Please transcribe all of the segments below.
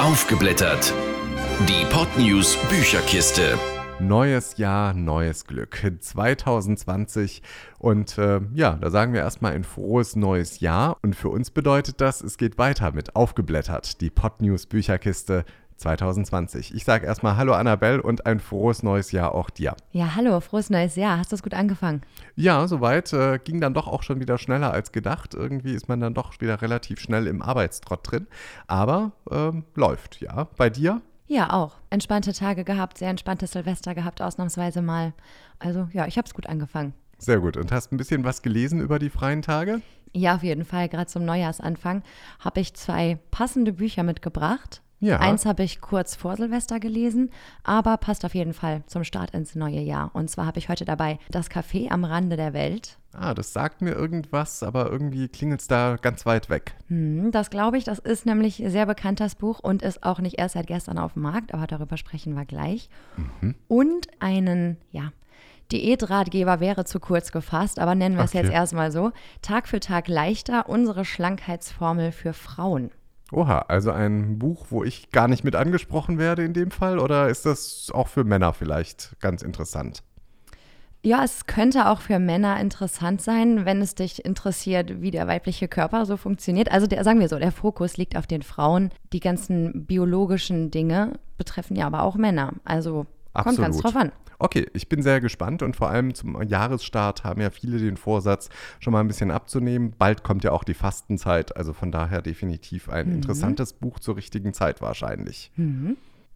Aufgeblättert. Die Podnews Bücherkiste. Neues Jahr, neues Glück. 2020. Und äh, ja, da sagen wir erstmal ein frohes neues Jahr. Und für uns bedeutet das, es geht weiter mit Aufgeblättert, die Podnews Bücherkiste 2020. Ich sage erstmal Hallo Annabelle und ein frohes neues Jahr auch dir. Ja, hallo, frohes neues Jahr. Hast du es gut angefangen? Ja, soweit. Äh, ging dann doch auch schon wieder schneller als gedacht. Irgendwie ist man dann doch wieder relativ schnell im Arbeitstrott drin. Aber ähm, läuft, ja. Bei dir? Ja, auch. Entspannte Tage gehabt, sehr entspanntes Silvester gehabt, ausnahmsweise mal. Also ja, ich habe es gut angefangen. Sehr gut. Und hast ein bisschen was gelesen über die freien Tage? Ja, auf jeden Fall. Gerade zum Neujahrsanfang habe ich zwei passende Bücher mitgebracht. Ja. Eins habe ich kurz vor Silvester gelesen, aber passt auf jeden Fall zum Start ins neue Jahr. Und zwar habe ich heute dabei Das Café am Rande der Welt. Ah, das sagt mir irgendwas, aber irgendwie klingelt es da ganz weit weg. Hm, das glaube ich, das ist nämlich sehr bekanntes Buch und ist auch nicht erst seit gestern auf dem Markt, aber darüber sprechen wir gleich. Mhm. Und einen, ja, Diätratgeber wäre zu kurz gefasst, aber nennen wir es Okay. jetzt erstmal so. Tag für Tag leichter, unsere Schlankheitsformel für Frauen. Oha, also ein Buch, wo ich gar nicht mit angesprochen werde in dem Fall? Oder ist das auch für Männer vielleicht ganz interessant? Ja, es könnte auch für Männer interessant sein, wenn es dich interessiert, wie der weibliche Körper so funktioniert. Also der, sagen wir so, der Fokus liegt auf den Frauen. Die ganzen biologischen Dinge betreffen ja aber auch Männer. Also kommt ganz Absolut. drauf an. Okay, ich bin sehr gespannt und vor allem zum Jahresstart haben ja viele den Vorsatz, schon mal ein bisschen abzunehmen. Bald kommt ja auch die Fastenzeit, also von daher definitiv ein interessantes Buch zur richtigen Zeit wahrscheinlich.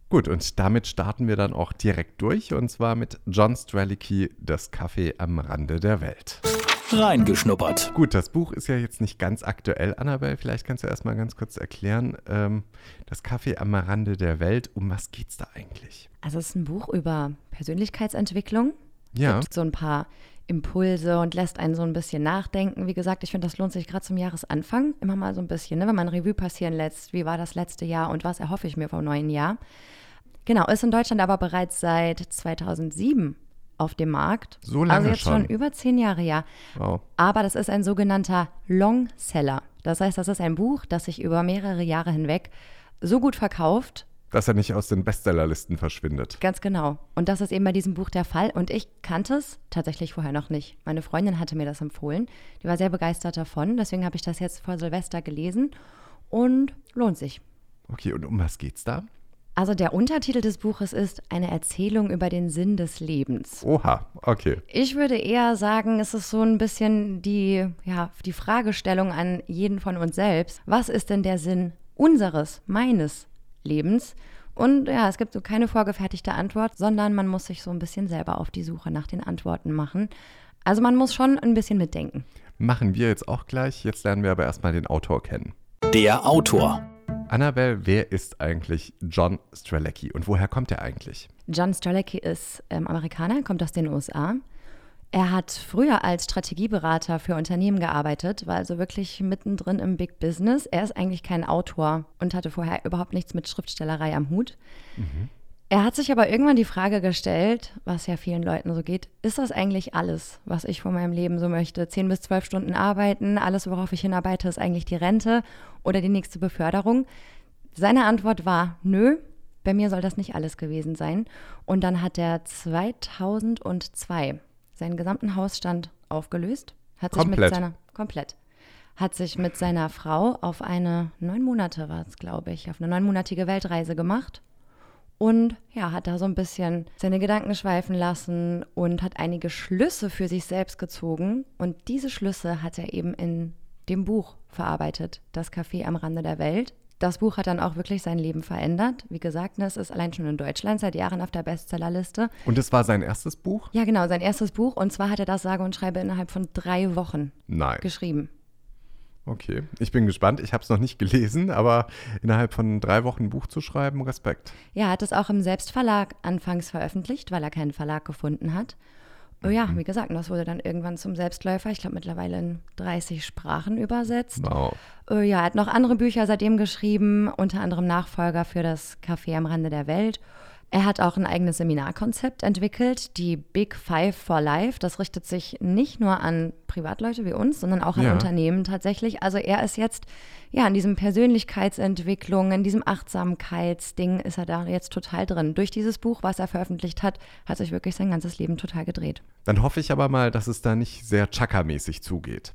Gut, und damit starten wir dann auch direkt durch und zwar mit John Strelicky, Das Café am Rande der Welt. Reingeschnuppert. Gut, das Buch ist ja jetzt nicht ganz aktuell, Annabelle. Vielleicht kannst du erst mal ganz kurz erklären, ähm, das Café am Rande der Welt, um was geht's da eigentlich? Also es ist ein Buch über Persönlichkeitsentwicklung. Ja. Gibt so ein paar Impulse und lässt einen so ein bisschen nachdenken. Wie gesagt, ich finde, das lohnt sich gerade zum Jahresanfang immer mal so ein bisschen, ne? wenn man Revue passieren lässt, wie war das letzte Jahr und was erhoffe ich mir vom neuen Jahr. Genau, ist in Deutschland aber bereits seit 2007 auf dem Markt. So lange Also jetzt schon schon. über zehn Jahre, ja. Wow. Aber das ist ein sogenannter Longseller. Das heißt, das ist ein Buch, das sich über mehrere Jahre hinweg so gut verkauft, Dass er nicht aus den Bestsellerlisten verschwindet. Ganz genau. Und das ist eben bei diesem Buch der Fall. Und ich kannte es tatsächlich vorher noch nicht. Meine Freundin hatte mir das empfohlen. Die war sehr begeistert davon. Deswegen habe ich das jetzt vor Silvester gelesen. Und lohnt sich. Okay, und um was geht's da? Also der Untertitel des Buches ist Eine Erzählung über den Sinn des Lebens. Oha, okay. Ich würde eher sagen, es ist so ein bisschen die, ja, die Fragestellung an jeden von uns selbst. Was ist denn der Sinn unseres, meines Lebens? Und ja, es gibt so keine vorgefertigte Antwort, sondern man muss sich so ein bisschen selber auf die Suche nach den Antworten machen. Also man muss schon ein bisschen mitdenken. Machen wir jetzt auch gleich. Jetzt lernen wir aber erstmal den Autor kennen. Der Autor. Annabelle, wer ist eigentlich John Strzelecki und woher kommt er eigentlich? John Strzelecki ist ähm, Amerikaner, kommt aus den USA. Er hat früher als Strategieberater für Unternehmen gearbeitet, war also wirklich mittendrin im Big Business. Er ist eigentlich kein Autor und hatte vorher überhaupt nichts mit Schriftstellerei am Hut. Er hat sich aber irgendwann die Frage gestellt, was ja vielen Leuten so geht, ist das eigentlich alles, was ich von meinem Leben so möchte? Zehn bis zwölf Stunden arbeiten, alles, worauf ich hinarbeite, ist eigentlich die Rente oder die nächste Beförderung? Seine Antwort war, nö, bei mir soll das nicht alles gewesen sein. Und dann hat er 2002 seinen gesamten Hausstand aufgelöst. Hat sich Komplett. mit seiner, komplett. Hat sich mit seiner Frau auf eine, neun Monate war es, glaube ich, auf eine neunmonatige Weltreise gemacht. Und ja, hat da so ein bisschen seine Gedanken schweifen lassen und hat einige Schlüsse für sich selbst gezogen. Und diese Schlüsse hat er eben in dem Buch verarbeitet, Das Café am Rande der Welt. Das Buch hat dann auch wirklich sein Leben verändert. Wie gesagt, ne, es ist allein schon in Deutschland seit Jahren auf der Bestsellerliste. Und es war sein erstes Buch? Ja, genau, sein erstes Buch. Und zwar hat er das sage und schreibe innerhalb von drei Wochen Nein. geschrieben. Okay, ich bin gespannt. Ich habe es noch nicht gelesen, aber innerhalb von drei Wochen ein Buch zu schreiben, Respekt. Ja, er hat es auch im Selbstverlag anfangs veröffentlicht, weil er keinen Verlag gefunden hat. Oh ja, wie gesagt, das wurde dann irgendwann zum Selbstläufer. Ich glaube mittlerweile in 30 Sprachen übersetzt. Wow. Äh, Ja, er hat noch andere Bücher seitdem geschrieben, unter anderem Nachfolger für das Café am Rande der Welt. Er hat auch ein eigenes Seminarkonzept entwickelt, die Big Five for Life. Das richtet sich nicht nur an Privatleute wie uns, sondern auch an Ja. Unternehmen tatsächlich. Also er ist jetzt ja in diesem Persönlichkeitsentwicklung, in diesem Achtsamkeitsding ist er da jetzt total drin. Durch dieses Buch, was er veröffentlicht hat, hat sich wirklich sein ganzes Leben total gedreht. Dann hoffe ich aber mal, dass es da nicht sehr Chaka-mäßig zugeht.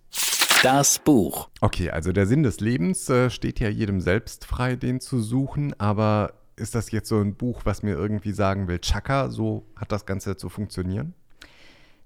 Das Buch. Okay, also der Sinn des Lebens äh, steht ja jedem selbst frei, den zu suchen, aber ist das jetzt so ein Buch, was mir irgendwie sagen will, Chaka, so hat das Ganze zu funktionieren?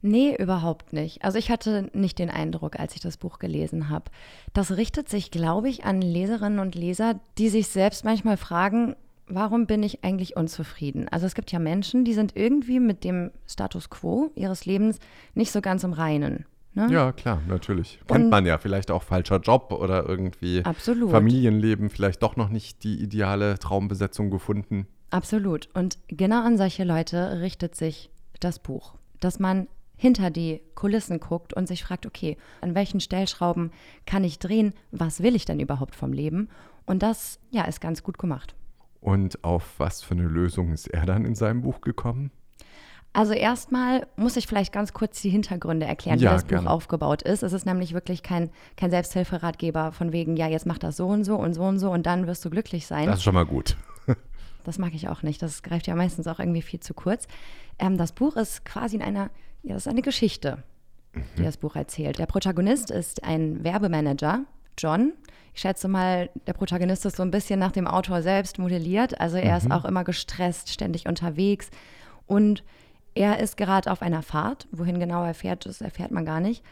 Nee, überhaupt nicht. Also ich hatte nicht den Eindruck, als ich das Buch gelesen habe. Das richtet sich, glaube ich, an Leserinnen und Leser, die sich selbst manchmal fragen, warum bin ich eigentlich unzufrieden? Also es gibt ja Menschen, die sind irgendwie mit dem Status quo ihres Lebens nicht so ganz im Reinen. Ne? Ja, klar, natürlich. Kennt Und- man ja vielleicht auch falscher Job oder irgendwie Absolut. Familienleben, vielleicht doch noch nicht die ideale Traumbesetzung gefunden. Absolut. Und genau an solche Leute richtet sich das Buch. Dass man hinter die Kulissen guckt und sich fragt, okay, an welchen Stellschrauben kann ich drehen? Was will ich denn überhaupt vom Leben? Und das, ja, ist ganz gut gemacht. Und auf was für eine Lösung ist er dann in seinem Buch gekommen? Also erstmal muss ich vielleicht ganz kurz die Hintergründe erklären, Ja, wie das gerne. Buch aufgebaut ist. Es ist nämlich wirklich kein, kein Selbsthilferatgeber von wegen, ja, jetzt mach das so und so und so und so und dann wirst du glücklich sein. Das ist schon mal gut. Das mag ich auch nicht. Das greift ja meistens auch irgendwie viel zu kurz. Ähm, das Buch ist quasi in einer, ja, das ist eine Geschichte, die das Buch erzählt. Der Protagonist ist ein Werbemanager, John. Ich schätze mal, der Protagonist ist so ein bisschen nach dem Autor selbst modelliert. Also er ist auch immer gestresst, ständig unterwegs. Und er ist gerade auf einer Fahrt. Wohin genau er fährt, das erfährt man gar nicht.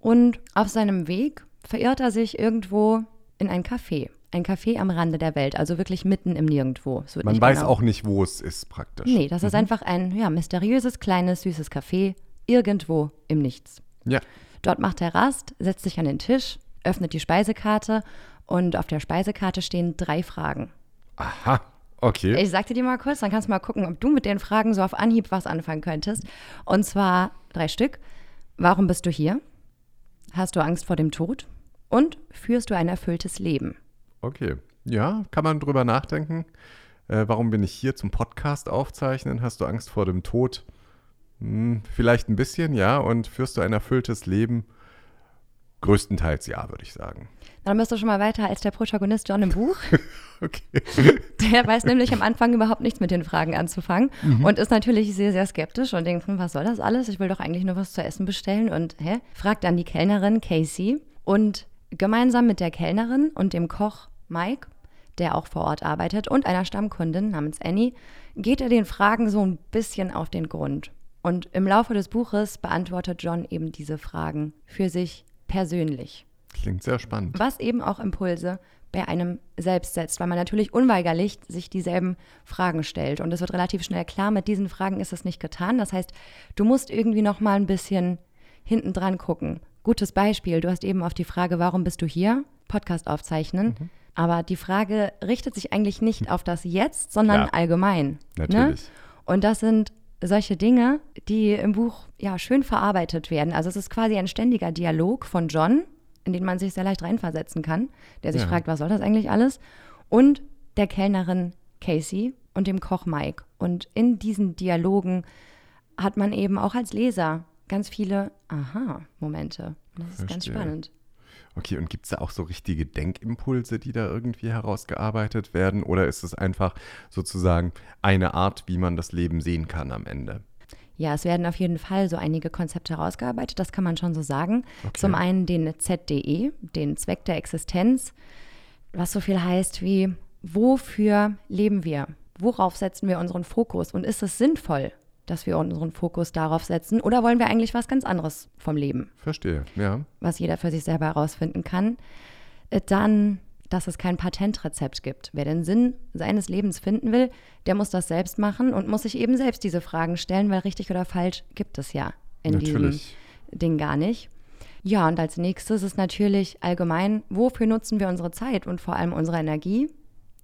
Und auf seinem Weg verirrt er sich irgendwo in ein Café. Ein Café am Rande der Welt, also wirklich mitten im Nirgendwo. Man weiß genau- auch nicht, wo es ist praktisch. Nee, das ist einfach ein ja, mysteriöses, kleines, süßes Café irgendwo im Nichts. Ja, Dort macht er Rast, setzt sich an den Tisch, öffnet die Speisekarte und auf der Speisekarte stehen drei Fragen. aha, okay. Ich sagte dir mal kurz, dann kannst du mal gucken, ob du mit den Fragen so auf Anhieb was anfangen könntest. Und zwar drei Stück. Warum bist du hier? Hast du Angst vor dem Tod? Und führst du ein erfülltes Leben? Okay. Ja, kann man drüber nachdenken. Äh, warum bin ich hier zum Podcast aufzeichnen? Hast du Angst vor dem Tod? Hm, vielleicht ein bisschen, ja. Und führst du ein erfülltes Leben? Größtenteils ja, würde ich sagen. Dann bist du schon mal weiter als der Protagonist John im Buch. Okay. Der weiß nämlich am Anfang überhaupt nichts mit den Fragen anzufangen und ist natürlich sehr, sehr skeptisch und denkt, hm, was soll das alles? Ich will doch eigentlich nur was zu essen bestellen und hä? Fragt dann die Kellnerin Casey und gemeinsam mit der Kellnerin und dem Koch Mike, der auch vor Ort arbeitet, und einer Stammkundin namens Annie, geht er den Fragen so ein bisschen auf den Grund. Und im Laufe des Buches beantwortet John eben diese Fragen für sich persönlich Klingt sehr spannend. was eben auch Impulse bei einem selbst setzt, weil man natürlich unweigerlich sich dieselben Fragen stellt. Und es wird relativ schnell klar, mit diesen Fragen ist es nicht getan. Das heißt, du musst irgendwie noch mal ein bisschen hinten dran gucken. Gutes Beispiel, du hast eben auf die Frage, warum bist du hier? Podcast aufzeichnen. Aber die Frage richtet sich eigentlich nicht auf das Jetzt, sondern Klar. allgemein. Ne? Natürlich. Und das sind solche Dinge, die im Buch ja schön verarbeitet werden. Also es ist quasi ein ständiger Dialog von John, in den man sich sehr leicht reinversetzen kann, der sich Ja. fragt, was soll das eigentlich alles? Und der Kellnerin Casey und dem Koch Mike. Und in diesen Dialogen hat man eben auch als Leser ganz viele Aha-Momente. Das ist ganz Verstehe. spannend. Okay, und gibt es da auch so richtige Denkimpulse, die da irgendwie herausgearbeitet werden? Oder ist es einfach sozusagen eine Art, wie man das Leben sehen kann am Ende? Ja, es werden auf jeden Fall so einige Konzepte herausgearbeitet, das kann man schon so sagen. Okay. Zum einen den ZDE, den Zweck der Existenz, was so viel heißt wie, wofür leben wir? Worauf setzen wir unseren Fokus? Und ist es sinnvoll, dass wir unseren Fokus darauf setzen? Oder wollen wir eigentlich was ganz anderes vom Leben, Verstehe, ja. was jeder für sich selber herausfinden kann? Dann, dass es kein Patentrezept gibt. Wer den Sinn seines Lebens finden will, der muss das selbst machen und muss sich eben selbst diese Fragen stellen, weil richtig oder falsch gibt es ja in diesem. Ding gar nicht. Ja, und als nächstes ist natürlich allgemein, wofür nutzen wir unsere Zeit und vor allem unsere Energie?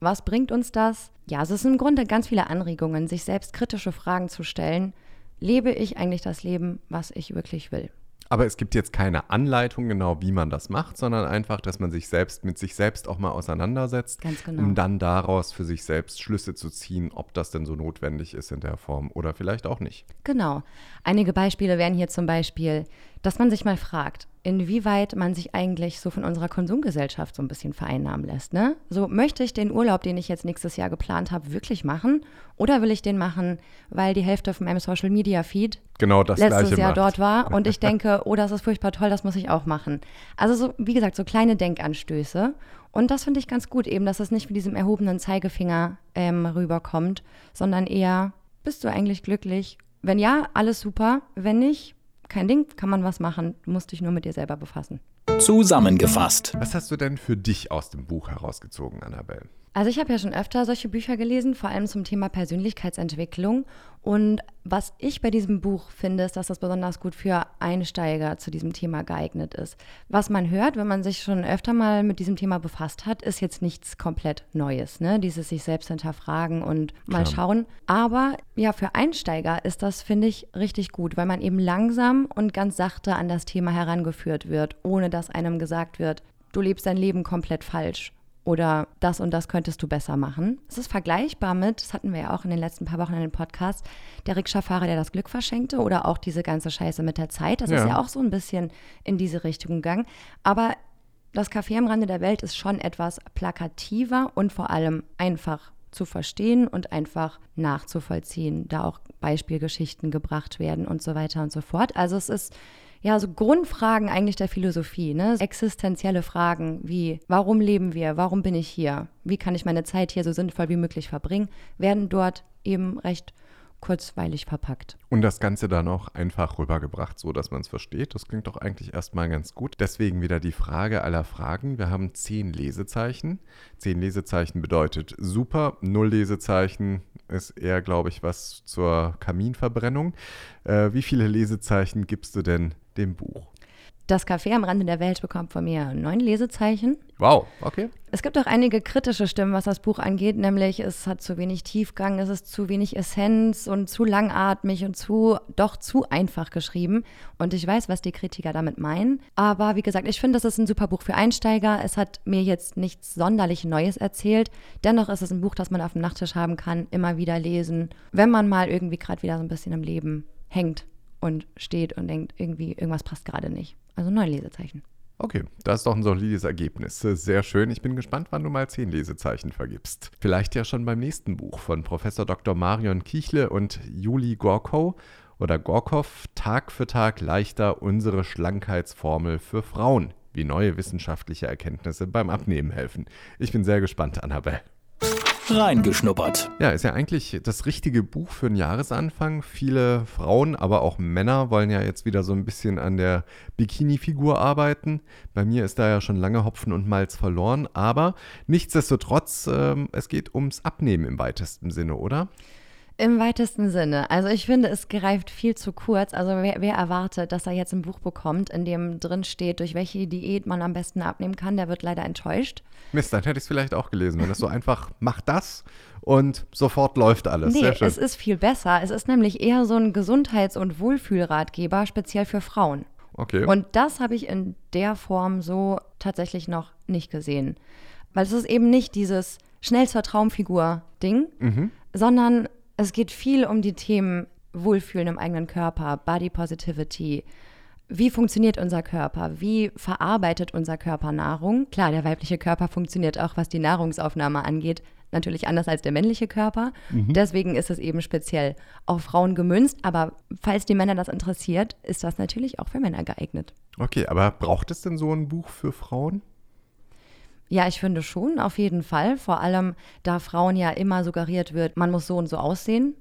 Was bringt uns das? Ja, es ist im Grunde ganz viele Anregungen, sich selbst kritische Fragen zu stellen. Lebe ich eigentlich das Leben, was ich wirklich will? Aber es gibt jetzt keine Anleitung genau, wie man das macht, sondern einfach, dass man sich selbst mit sich selbst auch mal auseinandersetzt, genau. um dann daraus für sich selbst Schlüsse zu ziehen, ob das denn so notwendig ist in der Form oder vielleicht auch nicht. Genau. Einige Beispiele wären hier zum Beispiel, dass man sich mal fragt, inwieweit man sich eigentlich so von unserer Konsumgesellschaft so ein bisschen vereinnahmen lässt. Ne? So, möchte ich den Urlaub, den ich jetzt nächstes Jahr geplant habe, wirklich machen? Oder will ich den machen, weil die Hälfte von meinem Social Media Feed genau das letztes Jahr macht. dort war und ich denke, oh, das ist furchtbar toll, das muss ich auch machen. Also so, wie gesagt, so kleine Denkanstöße. Und das finde ich ganz gut, eben, dass es nicht mit diesem erhobenen Zeigefinger ähm, rüberkommt, sondern eher, bist du eigentlich glücklich? Wenn ja, alles super. Wenn nicht, kein Ding, kann man was machen. Du musst dich nur mit dir selber befassen. Zusammengefasst. Was hast du denn für dich aus dem Buch herausgezogen, Annabelle? Also ich habe ja schon öfter solche Bücher gelesen, vor allem zum Thema Persönlichkeitsentwicklung. Und was ich bei diesem Buch finde, ist, dass das besonders gut für Einsteiger zu diesem Thema geeignet ist. Was man hört, wenn man sich schon öfter mal mit diesem Thema befasst hat, ist jetzt nichts komplett Neues. Ne? Dieses sich selbst hinterfragen und mal Klar. schauen. Aber ja, für Einsteiger ist das, finde ich, richtig gut, weil man eben langsam und ganz sachte an das Thema herangeführt wird, ohne dass einem gesagt wird, du lebst dein Leben komplett falsch oder das und das könntest du besser machen. Es ist vergleichbar mit, das hatten wir ja auch in den letzten paar Wochen in den Podcast, der Rikscha-Fahrer, der das Glück verschenkte oder auch diese ganze Scheiße mit der Zeit. Das Ja. ist ja auch so ein bisschen in diese Richtung gegangen. Aber das Café am Rande der Welt ist schon etwas plakativer und vor allem einfach zu verstehen und einfach nachzuvollziehen, da auch Beispielgeschichten gebracht werden und so weiter und so fort. Also es ist ja so Grundfragen eigentlich der Philosophie, ne? Existenzielle Fragen wie warum leben wir, warum bin ich hier, wie kann ich meine Zeit hier so sinnvoll wie möglich verbringen, werden dort eben recht kurzweilig verpackt. Und das Ganze dann auch einfach rübergebracht, so dass man es versteht. Das klingt doch eigentlich erstmal ganz gut. Deswegen wieder die Frage aller Fragen. Wir haben zehn Lesezeichen. Zehn Lesezeichen bedeutet super. Null Lesezeichen ist eher, glaube ich, was zur Kaminverbrennung. Äh, wie viele Lesezeichen gibst du denn dem Buch? Das Café am Rande der Welt bekommt von mir neun Lesezeichen. Wow, okay. Es gibt auch einige kritische Stimmen, was das Buch angeht, nämlich es hat zu wenig Tiefgang, es ist zu wenig Essenz und zu langatmig und zu doch zu einfach geschrieben. Und ich weiß, was die Kritiker damit meinen. Aber wie gesagt, ich finde, das ist ein super Buch für Einsteiger. Es hat mir jetzt nichts sonderlich Neues erzählt. Dennoch ist es ein Buch, das man auf dem Nachttisch haben kann, immer wieder lesen, wenn man mal irgendwie gerade wieder so ein bisschen im Leben hängt und steht und denkt, irgendwie irgendwas passt gerade nicht. Also neun Lesezeichen. Okay, das ist doch ein solides Ergebnis. Sehr schön. Ich bin gespannt, wann du mal zehn Lesezeichen vergibst. Vielleicht ja schon beim nächsten Buch von Professor Dr. Marion Kichle und Juli Gorkow oder Gorkow. Tag für Tag leichter unsere Schlankheitsformel für Frauen. Wie neue wissenschaftliche Erkenntnisse beim Abnehmen helfen. Ich bin sehr gespannt, Annabelle. Reingeschnuppert. Ja, ist ja eigentlich das richtige Buch für einen Jahresanfang. Viele Frauen, aber auch Männer wollen ja jetzt wieder so ein bisschen an der Bikini-Figur arbeiten. Bei mir ist da ja schon lange Hopfen und Malz verloren, aber nichtsdestotrotz, ähm, es geht ums Abnehmen im weitesten Sinne, oder? Im weitesten Sinne. Also ich finde, es greift viel zu kurz. Also wer, wer, erwartet, dass er jetzt ein Buch bekommt, in dem drin steht, durch welche Diät man am besten abnehmen kann, der wird leider enttäuscht. Mist, dann hätte ich es vielleicht auch gelesen, wenn es so einfach, mach das und sofort läuft alles. Nee, Sehr schön. es ist viel besser. Es ist nämlich eher so ein Gesundheits- und Wohlfühlratgeber, speziell für Frauen. Okay. Und das habe ich in der Form so tatsächlich noch nicht gesehen. Weil es ist eben nicht dieses schnell zur Traumfigur-Ding, Mhm. sondern es geht viel um die Themen Wohlfühlen im eigenen Körper, Body Positivity. Wie funktioniert unser Körper? Wie verarbeitet unser Körper Nahrung? Klar, der weibliche Körper funktioniert auch, was die Nahrungsaufnahme angeht, natürlich anders als der männliche Körper. Deswegen ist es eben speziell auf Frauen gemünzt. Aber falls die Männer das interessiert, ist das natürlich auch für Männer geeignet. okay, aber braucht es denn so ein Buch für Frauen? Ja, ich finde schon, auf jeden Fall. Vor allem, da Frauen ja immer suggeriert wird, man muss so und so aussehen.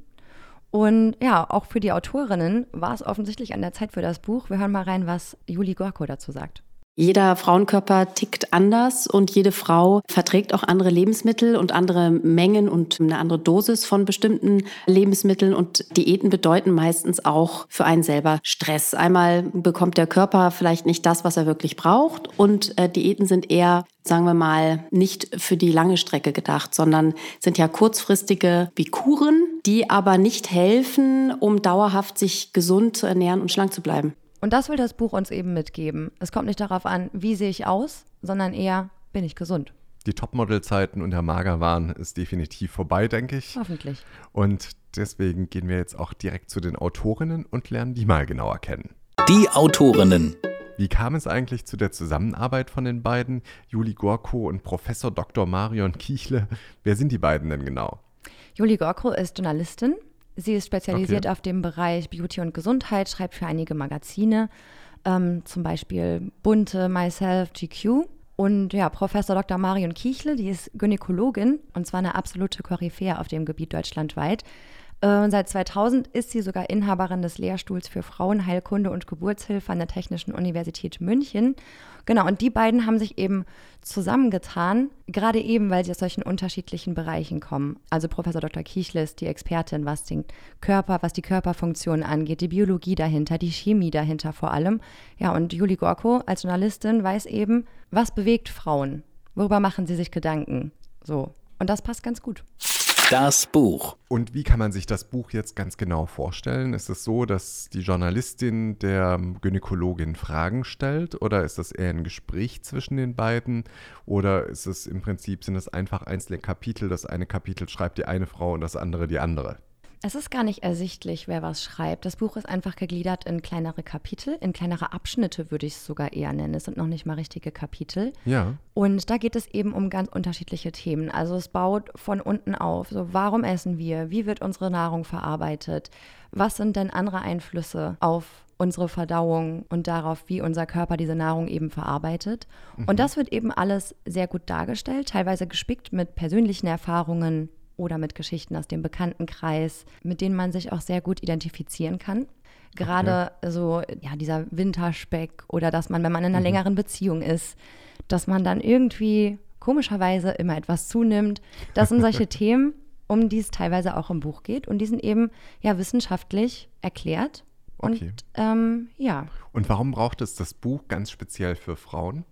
Und ja, auch für die Autorinnen war es offensichtlich an der Zeit für das Buch. Wir hören mal rein, was Juli Gorko dazu sagt. Jeder Frauenkörper tickt anders und jede Frau verträgt auch andere Lebensmittel und andere Mengen und eine andere Dosis von bestimmten Lebensmitteln. Und Diäten bedeuten meistens auch für einen selber Stress. Einmal bekommt der Körper vielleicht nicht das, was er wirklich braucht. Und äh, Diäten sind eher, sagen wir mal, nicht für die lange Strecke gedacht, sondern sind ja kurzfristige wie Kuren, die aber nicht helfen, um dauerhaft sich gesund zu ernähren und schlank zu bleiben. Und das will das Buch uns eben mitgeben. Es kommt nicht darauf an, wie sehe ich aus, sondern eher, bin ich gesund. Die Topmodel-Zeiten und der Magerwahn ist definitiv vorbei, denke ich. Hoffentlich. Und deswegen gehen wir jetzt auch direkt zu den Autorinnen und lernen die mal genauer kennen. Die Autorinnen. Wie kam es eigentlich zu der Zusammenarbeit von den beiden, Juli Gorko und Professor Dr. Marion Kiechle? Wer sind die beiden denn genau? Juli Gorko ist Journalistin. Sie ist spezialisiert Okay. auf dem Bereich Beauty und Gesundheit, schreibt für einige Magazine, ähm, zum Beispiel Bunte, Myself, GQ. Und ja, Professor Dr. Marion Kiechle, die ist Gynäkologin und zwar eine absolute Koryphäe auf dem Gebiet deutschlandweit. Äh, seit 2000 ist sie sogar Inhaberin des Lehrstuhls für Frauenheilkunde und Geburtshilfe an der Technischen Universität München. Genau, und die beiden haben sich eben zusammengetan, gerade eben, weil sie aus solchen unterschiedlichen Bereichen kommen. Also Professor Dr. Kiechle ist die Expertin, was den Körper, was die Körperfunktion angeht, die Biologie dahinter, die Chemie dahinter vor allem. Ja, und Juli Gorko als Journalistin weiß eben, was bewegt Frauen? Worüber machen sie sich Gedanken? So. Und das passt ganz gut. Das Buch. Und wie kann man sich das Buch jetzt ganz genau vorstellen? Ist es so, dass die Journalistin der Gynäkologin Fragen stellt oder ist das eher ein Gespräch zwischen den beiden oder ist es im Prinzip sind es einfach einzelne Kapitel, das eine Kapitel schreibt die eine Frau und das andere die andere? Es ist gar nicht ersichtlich, wer was schreibt. Das Buch ist einfach gegliedert in kleinere Kapitel, in kleinere Abschnitte würde ich es sogar eher nennen. Es sind noch nicht mal richtige Kapitel. Ja. Und da geht es eben um ganz unterschiedliche Themen. Also es baut von unten auf. So, warum essen wir? Wie wird unsere Nahrung verarbeitet? Was sind denn andere Einflüsse auf unsere Verdauung und darauf, wie unser Körper diese Nahrung eben verarbeitet? Und das wird eben alles sehr gut dargestellt, teilweise gespickt mit persönlichen Erfahrungen oder mit Geschichten aus dem Bekanntenkreis, mit denen man sich auch sehr gut identifizieren kann. Gerade so, ja, dieser Winterspeck oder dass man, wenn man in einer längeren Beziehung ist, dass man dann irgendwie komischerweise immer etwas zunimmt. Das sind solche Themen, um die es teilweise auch im Buch geht. Und die sind eben ja wissenschaftlich erklärt. Okay. Und ähm, ja, Und warum braucht es das Buch ganz speziell für Frauen?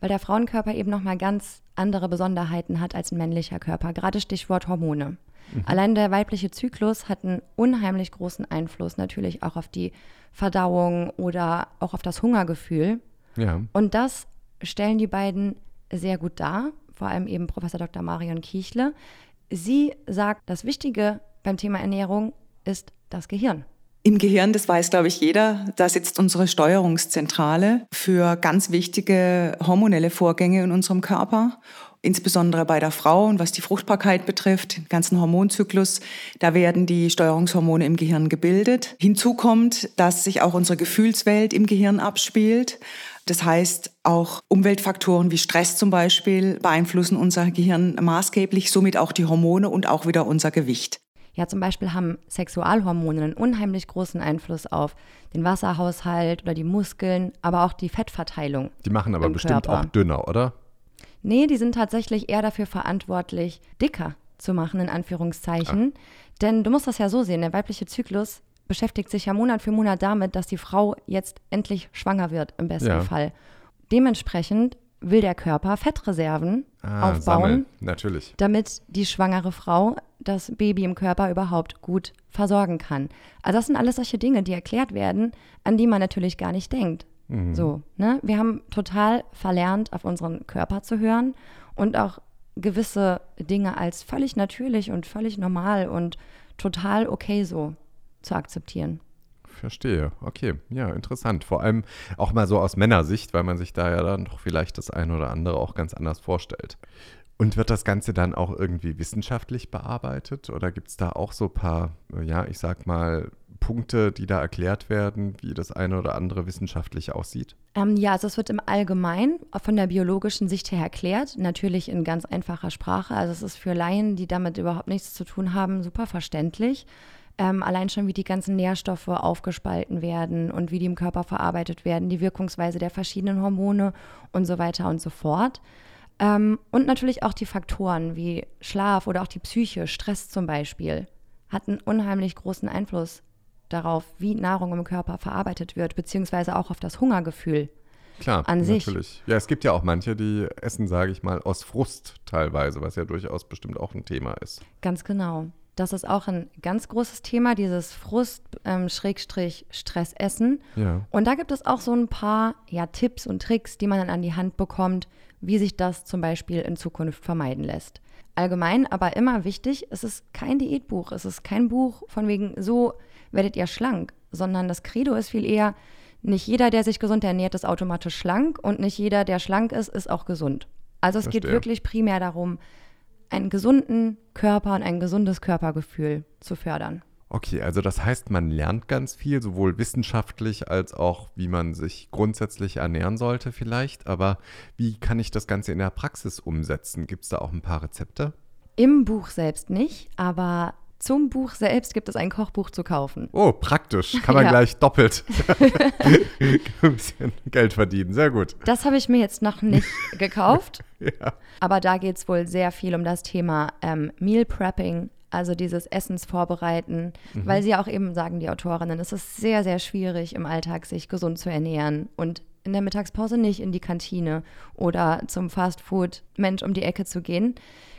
weil der Frauenkörper eben nochmal ganz andere Besonderheiten hat als ein männlicher Körper. Gerade Stichwort Hormone. Allein der weibliche Zyklus hat einen unheimlich großen Einfluss natürlich auch auf die Verdauung oder auch auf das Hungergefühl. Ja. Und das stellen die beiden sehr gut dar, vor allem eben Professor Dr. Marion Kiechle. Sie sagt, das Wichtige beim Thema Ernährung ist das Gehirn. Im Gehirn, das weiß, glaube ich, jeder, da sitzt unsere Steuerungszentrale für ganz wichtige hormonelle Vorgänge in unserem Körper. Insbesondere bei der Frau und was die Fruchtbarkeit betrifft, den ganzen Hormonzyklus, da werden die Steuerungshormone im Gehirn gebildet. Hinzu kommt, dass sich auch unsere Gefühlswelt im Gehirn abspielt. Das heißt, auch Umweltfaktoren wie Stress zum Beispiel beeinflussen unser Gehirn maßgeblich, somit auch die Hormone und auch wieder unser Gewicht. Ja, zum Beispiel haben Sexualhormone einen unheimlich großen Einfluss auf den Wasserhaushalt oder die Muskeln, aber auch die Fettverteilung. Die machen aber Im bestimmt Körper. auch dünner, oder? Nee, die sind tatsächlich eher dafür verantwortlich, dicker zu machen, in Anführungszeichen. Denn du musst das ja so sehen, der weibliche Zyklus beschäftigt sich ja Monat für Monat damit, dass die Frau jetzt endlich schwanger wird, im besten Ja. Fall. Dementsprechend will der Körper Fettreserven Ah, aufbauen, sammeln. Natürlich. damit die schwangere Frau das Baby im Körper überhaupt gut versorgen kann. Also das sind alles solche Dinge, die erklärt werden, an die man natürlich gar nicht denkt. So, ne? Wir haben total verlernt, auf unseren Körper zu hören und auch gewisse Dinge als völlig natürlich und völlig normal und total okay so zu akzeptieren. Verstehe. Okay, ja, interessant. Vor allem auch mal so aus Männersicht, weil man sich da ja dann doch vielleicht das eine oder andere auch ganz anders vorstellt. Und wird das Ganze dann auch irgendwie wissenschaftlich bearbeitet? Oder gibt es da auch so ein paar, ja, ich sag mal, Punkte, die da erklärt werden, wie das eine oder andere wissenschaftlich aussieht? Ähm, ja, also es wird im Allgemeinen von der biologischen Sicht her erklärt, natürlich in ganz einfacher Sprache. Also es ist für Laien, die damit überhaupt nichts zu tun haben, super verständlich. Ähm, allein schon, wie die ganzen Nährstoffe aufgespalten werden und wie die im Körper verarbeitet werden, die Wirkungsweise der verschiedenen Hormone und so weiter und so fort. Ähm, und natürlich auch die Faktoren wie Schlaf oder auch die Psyche, Stress zum Beispiel, hat einen unheimlich großen Einfluss darauf, wie Nahrung im Körper verarbeitet wird, beziehungsweise auch auf das Hungergefühl. Klar, An sich. natürlich. Ja, es gibt ja auch manche, die essen, sage ich mal, aus Frust teilweise, was ja durchaus bestimmt auch ein Thema ist. Ganz genau. Das ist auch ein ganz großes Thema, dieses Frust-Stressessen. Ähm, Ja. Und da gibt es auch so ein paar ja, Tipps und Tricks, die man dann an die Hand bekommt, wie sich das zum Beispiel in Zukunft vermeiden lässt. Allgemein, aber immer wichtig, es ist kein Diätbuch, es ist kein Buch von wegen, so werdet ihr schlank, sondern das Credo ist viel eher, nicht jeder, der sich gesund ernährt, ist automatisch schlank und nicht jeder, der schlank ist, ist auch gesund. Also es geht Verstehe. wirklich primär darum, einen gesunden Körper und ein gesundes Körpergefühl zu fördern. Okay, also das heißt, man lernt ganz viel, sowohl wissenschaftlich als auch, wie man sich grundsätzlich ernähren sollte vielleicht. Aber wie kann ich das Ganze in der Praxis umsetzen? Gibt es da auch ein paar Rezepte? Im Buch selbst nicht, aber zum Buch selbst gibt es ein Kochbuch zu kaufen. Oh, praktisch. Kann man Ja. gleich doppelt ein bisschen Geld verdienen. Sehr gut. Das habe ich mir jetzt noch nicht gekauft, Ja. aber da geht es wohl sehr viel um das Thema ähm, Meal Prepping, also dieses Essensvorbereiten, weil sie ja auch eben sagen, die Autorinnen, es ist sehr, sehr schwierig im Alltag, sich gesund zu ernähren und in der Mittagspause nicht in die Kantine oder zum Fastfood-Mensch um die Ecke zu gehen.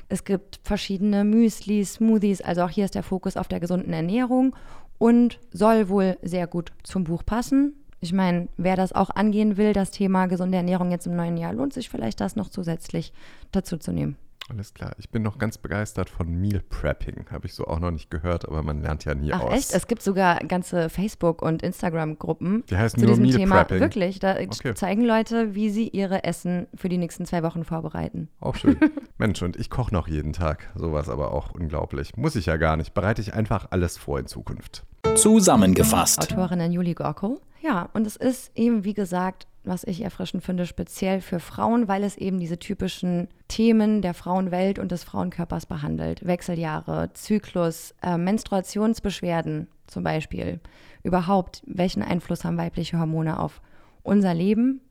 Es gibt verschiedene Müsli, Smoothies, also auch hier ist der Fokus auf der gesunden Ernährung und soll wohl sehr gut zum Buch passen. Ich meine, wer das auch angehen will, das Thema gesunde Ernährung jetzt im neuen Jahr, lohnt sich vielleicht das noch zusätzlich dazu zu nehmen. Alles klar. Ich bin noch ganz begeistert von Meal Prepping. Habe ich so auch noch nicht gehört, aber man lernt ja nie Ach aus. echt? Es gibt sogar ganze Facebook- und Instagram-Gruppen Die heißen zu nur diesem Meal Thema. Prepping. Wirklich, da Okay. zeigen Leute, wie sie ihre Essen für die nächsten zwei Wochen vorbereiten. Auch schön. Mensch, und ich koche noch jeden Tag. Sowas aber auch unglaublich. Muss ich ja gar nicht. Bereite ich einfach alles vor in Zukunft. Zusammengefasst. Autorin Julie Gorko. Ja, und es ist eben, wie gesagt, was ich erfrischend finde, speziell für Frauen, weil es eben diese typischen Themen der Frauenwelt und des Frauenkörpers behandelt. Wechseljahre, Zyklus, äh, Menstruationsbeschwerden zum Beispiel. Überhaupt, welchen Einfluss haben weibliche Hormone auf unser Leben?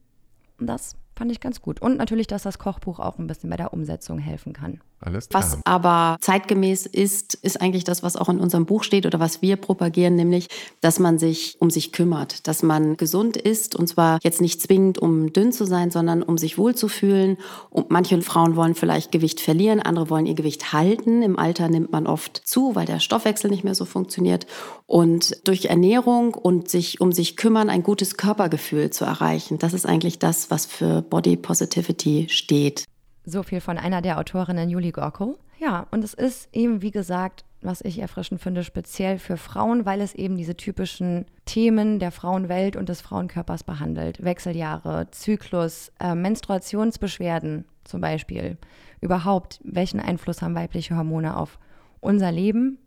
Das fand ich ganz gut. Und natürlich, dass das Kochbuch auch ein bisschen bei der Umsetzung helfen kann. Alles klar. Was aber zeitgemäß ist, ist eigentlich das, was auch in unserem Buch steht oder was wir propagieren, nämlich, dass man sich um sich kümmert, dass man gesund ist und zwar jetzt nicht zwingend, um dünn zu sein, sondern um sich wohlzufühlen. Und manche Frauen wollen vielleicht Gewicht verlieren, andere wollen ihr Gewicht halten. Im Alter nimmt man oft zu, weil der Stoffwechsel nicht mehr so funktioniert. Und durch Ernährung und sich um sich kümmern, ein gutes Körpergefühl zu erreichen, das ist eigentlich das, was für Body Positivity steht. So viel von einer der Autorinnen, Julie Gorko. Ja, und es ist eben, wie gesagt, was ich erfrischend finde, speziell für Frauen, weil es eben diese typischen Themen der Frauenwelt und des Frauenkörpers behandelt. Wechseljahre, Zyklus, äh, Menstruationsbeschwerden zum Beispiel. Überhaupt, welchen Einfluss haben weibliche Hormone auf unser Leben?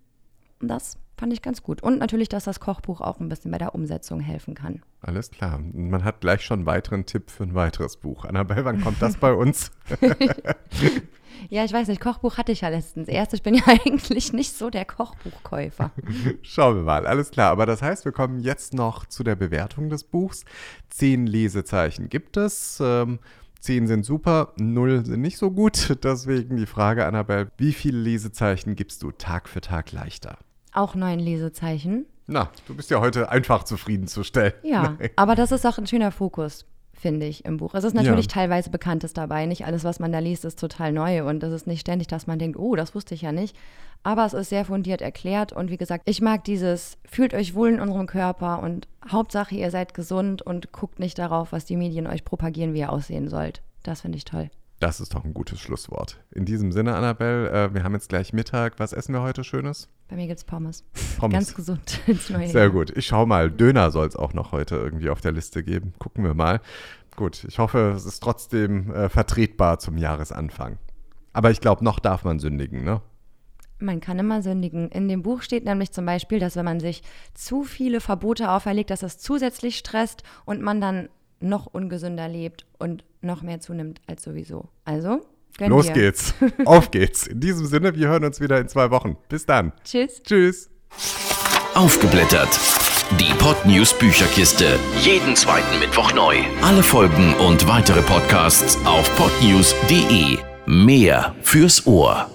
Und das fand ich ganz gut. Und natürlich, dass das Kochbuch auch ein bisschen bei der Umsetzung helfen kann. Alles klar. Man hat gleich schon einen weiteren Tipp für ein weiteres Buch. Annabelle, wann kommt das bei uns? Ja, ich weiß nicht, Kochbuch hatte ich ja letztens erst. Ich bin ja eigentlich nicht so der Kochbuchkäufer. Schauen wir mal. Alles klar. Aber das heißt, wir kommen jetzt noch zu der Bewertung des Buchs. Zehn Lesezeichen gibt es. Ähm, Zehn sind super, null sind nicht so gut. Deswegen die Frage, Annabelle, wie viele Lesezeichen gibst du Tag für Tag leichter? Auch neun Lesezeichen. Na, du bist ja heute einfach zufriedenzustellen. Ja, aber das ist auch ein schöner Fokus, finde ich, im Buch. Es ist natürlich Ja. teilweise Bekanntes dabei. Nicht alles, was man da liest, ist total neu und es ist nicht ständig, dass man denkt, oh, das wusste ich ja nicht. Aber es ist sehr fundiert erklärt und wie gesagt, ich mag dieses, fühlt euch wohl in unserem Körper und Hauptsache, ihr seid gesund und guckt nicht darauf, was die Medien euch propagieren, wie ihr aussehen sollt. Das finde ich toll. Das ist doch ein gutes Schlusswort. In diesem Sinne, Annabelle, äh, wir haben jetzt gleich Mittag. Was essen wir heute Schönes? Bei mir gibt es Pommes. Pommes. Ganz gesund ins neue Sehr gut. Ich schau mal. Döner soll es auch noch heute irgendwie auf der Liste geben. Gucken wir mal. Gut, ich hoffe, es ist trotzdem äh, vertretbar zum Jahresanfang. Aber ich glaube, noch darf man sündigen, ne? Man kann immer sündigen. In dem Buch steht nämlich zum Beispiel, dass wenn man sich zu viele Verbote auferlegt, dass das zusätzlich stresst und man dann noch ungesünder lebt und noch mehr zunimmt als sowieso. Also, gönn Los dir. geht's. Auf geht's. In diesem Sinne, wir hören uns wieder in zwei Wochen. Bis dann. Tschüss. Tschüss. Aufgeblättert. Die Podnews Bücherkiste. Jeden zweiten Mittwoch neu. Alle Folgen und weitere Podcasts auf podnews.de. Mehr fürs Ohr.